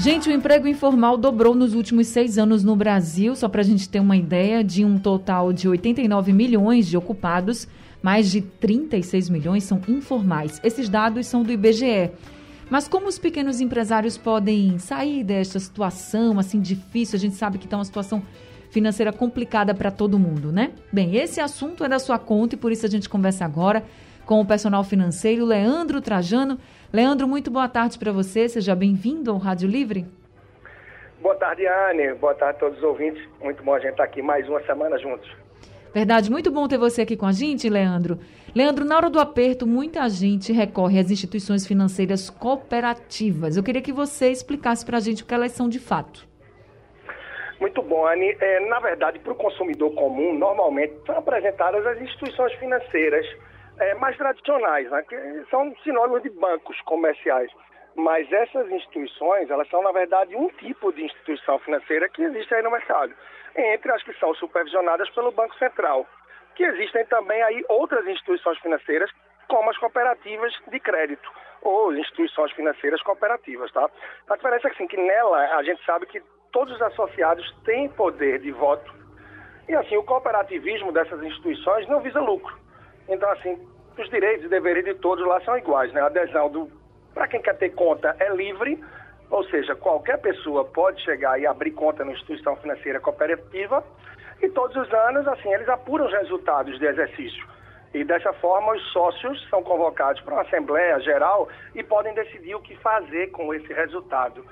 Gente, o emprego informal dobrou nos últimos seis anos no Brasil, só para a gente ter uma ideia, de um total de 89 milhões de ocupados, mais de 36 milhões são informais. Esses dados são do IBGE. Mas como os pequenos empresários podem sair desta situação assim difícil? A gente sabe que está uma situação financeira complicada para todo mundo, né? Bem, esse assunto é da sua conta e por isso a gente conversa agora com o personal financeiro Leandro Trajano. Leandro, muito boa tarde para você. Seja bem-vindo ao Rádio Livre. Boa tarde, Anne. Boa tarde a todos os ouvintes. Muito bom a gente estar aqui mais uma semana juntos. Verdade, muito bom ter você aqui com a gente, Leandro. Leandro, na hora do aperto, muita gente recorre às instituições financeiras cooperativas. Eu queria que você explicasse para a gente o que elas são de fato. Muito bom, Anne. É, na verdade, para o consumidor comum, normalmente são apresentadas as instituições financeiras é, mais tradicionais, né, que são sinônimos de bancos comerciais. Mas essas instituições, elas são, na verdade, um tipo de instituição financeira que existe aí no mercado entre as que são supervisionadas pelo Banco Central. Que existem também aí outras instituições financeiras, como as cooperativas de crédito ou instituições financeiras cooperativas, tá? A diferença é assim, que nela a gente sabe que todos os associados têm poder de voto e assim o cooperativismo dessas instituições não visa lucro. Então assim os direitos e deveres de todos lá são iguais, né? A adesão do para quem quer ter conta é livre ou seja, qualquer pessoa pode chegar e abrir conta na instituição financeira cooperativa e todos os anos, assim, eles apuram os resultados de exercício. E dessa forma, os sócios são convocados para uma Assembleia Geral e podem decidir o que fazer com esse resultado.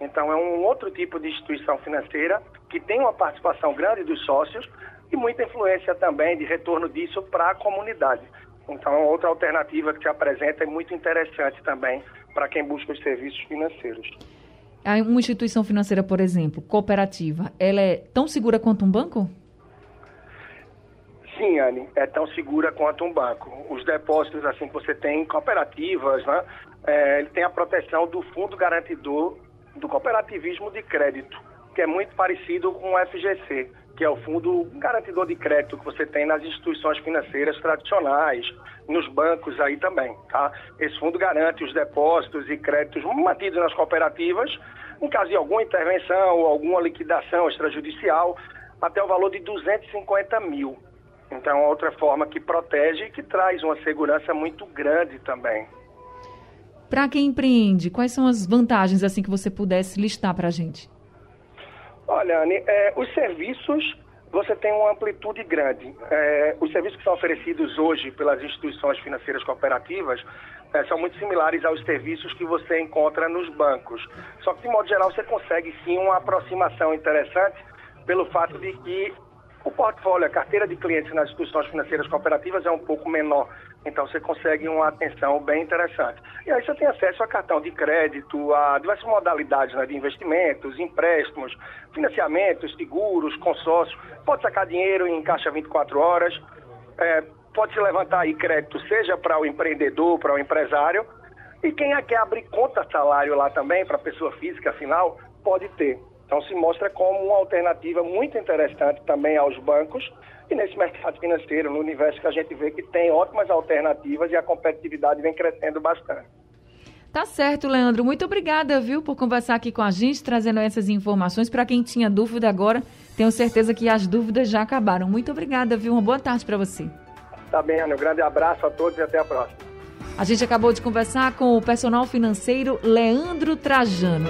Então, é um outro tipo de instituição financeira que tem uma participação grande dos sócios e muita influência também de retorno disso para a comunidade. Então, outra alternativa que se apresenta é muito interessante também para quem busca os serviços financeiros. Uma instituição financeira, por exemplo, cooperativa, ela é tão segura quanto um banco? Sim, Anne, é tão segura quanto um banco. Os depósitos assim que você tem em cooperativas, né, é, ele tem a proteção do fundo garantidor do cooperativismo de crédito, que é muito parecido com o FGC que é o fundo garantidor de crédito que você tem nas instituições financeiras tradicionais, nos bancos aí também, tá? Esse fundo garante os depósitos e créditos mantidos nas cooperativas, em caso de alguma intervenção ou alguma liquidação extrajudicial, até o valor de 250 mil. Então, é outra forma que protege e que traz uma segurança muito grande também. Para quem empreende, quais são as vantagens assim que você pudesse listar para a gente? Olha, Anne, é, os serviços, você tem uma amplitude grande. É, os serviços que são oferecidos hoje pelas instituições financeiras cooperativas é, são muito similares aos serviços que você encontra nos bancos. Só que, de modo geral, você consegue sim uma aproximação interessante pelo fato de que o portfólio, a carteira de clientes nas instituições financeiras cooperativas é um pouco menor. Então você consegue uma atenção bem interessante. E aí você tem acesso a cartão de crédito, a diversas modalidades né, de investimentos, empréstimos, financiamentos, seguros, consórcios. Pode sacar dinheiro em caixa 24 horas. É, pode se levantar aí crédito, seja para o empreendedor, para o empresário. E quem é quer abrir conta salário lá também, para pessoa física, afinal, pode ter. Então se mostra como uma alternativa muito interessante também aos bancos e nesse mercado financeiro, no universo que a gente vê que tem ótimas alternativas e a competitividade vem crescendo bastante. Tá certo, Leandro. Muito obrigada, viu, por conversar aqui com a gente, trazendo essas informações. Para quem tinha dúvida agora, tenho certeza que as dúvidas já acabaram. Muito obrigada, viu? Uma boa tarde para você. Tá bem, Ana. Um grande abraço a todos e até a próxima. A gente acabou de conversar com o personal financeiro Leandro Trajano.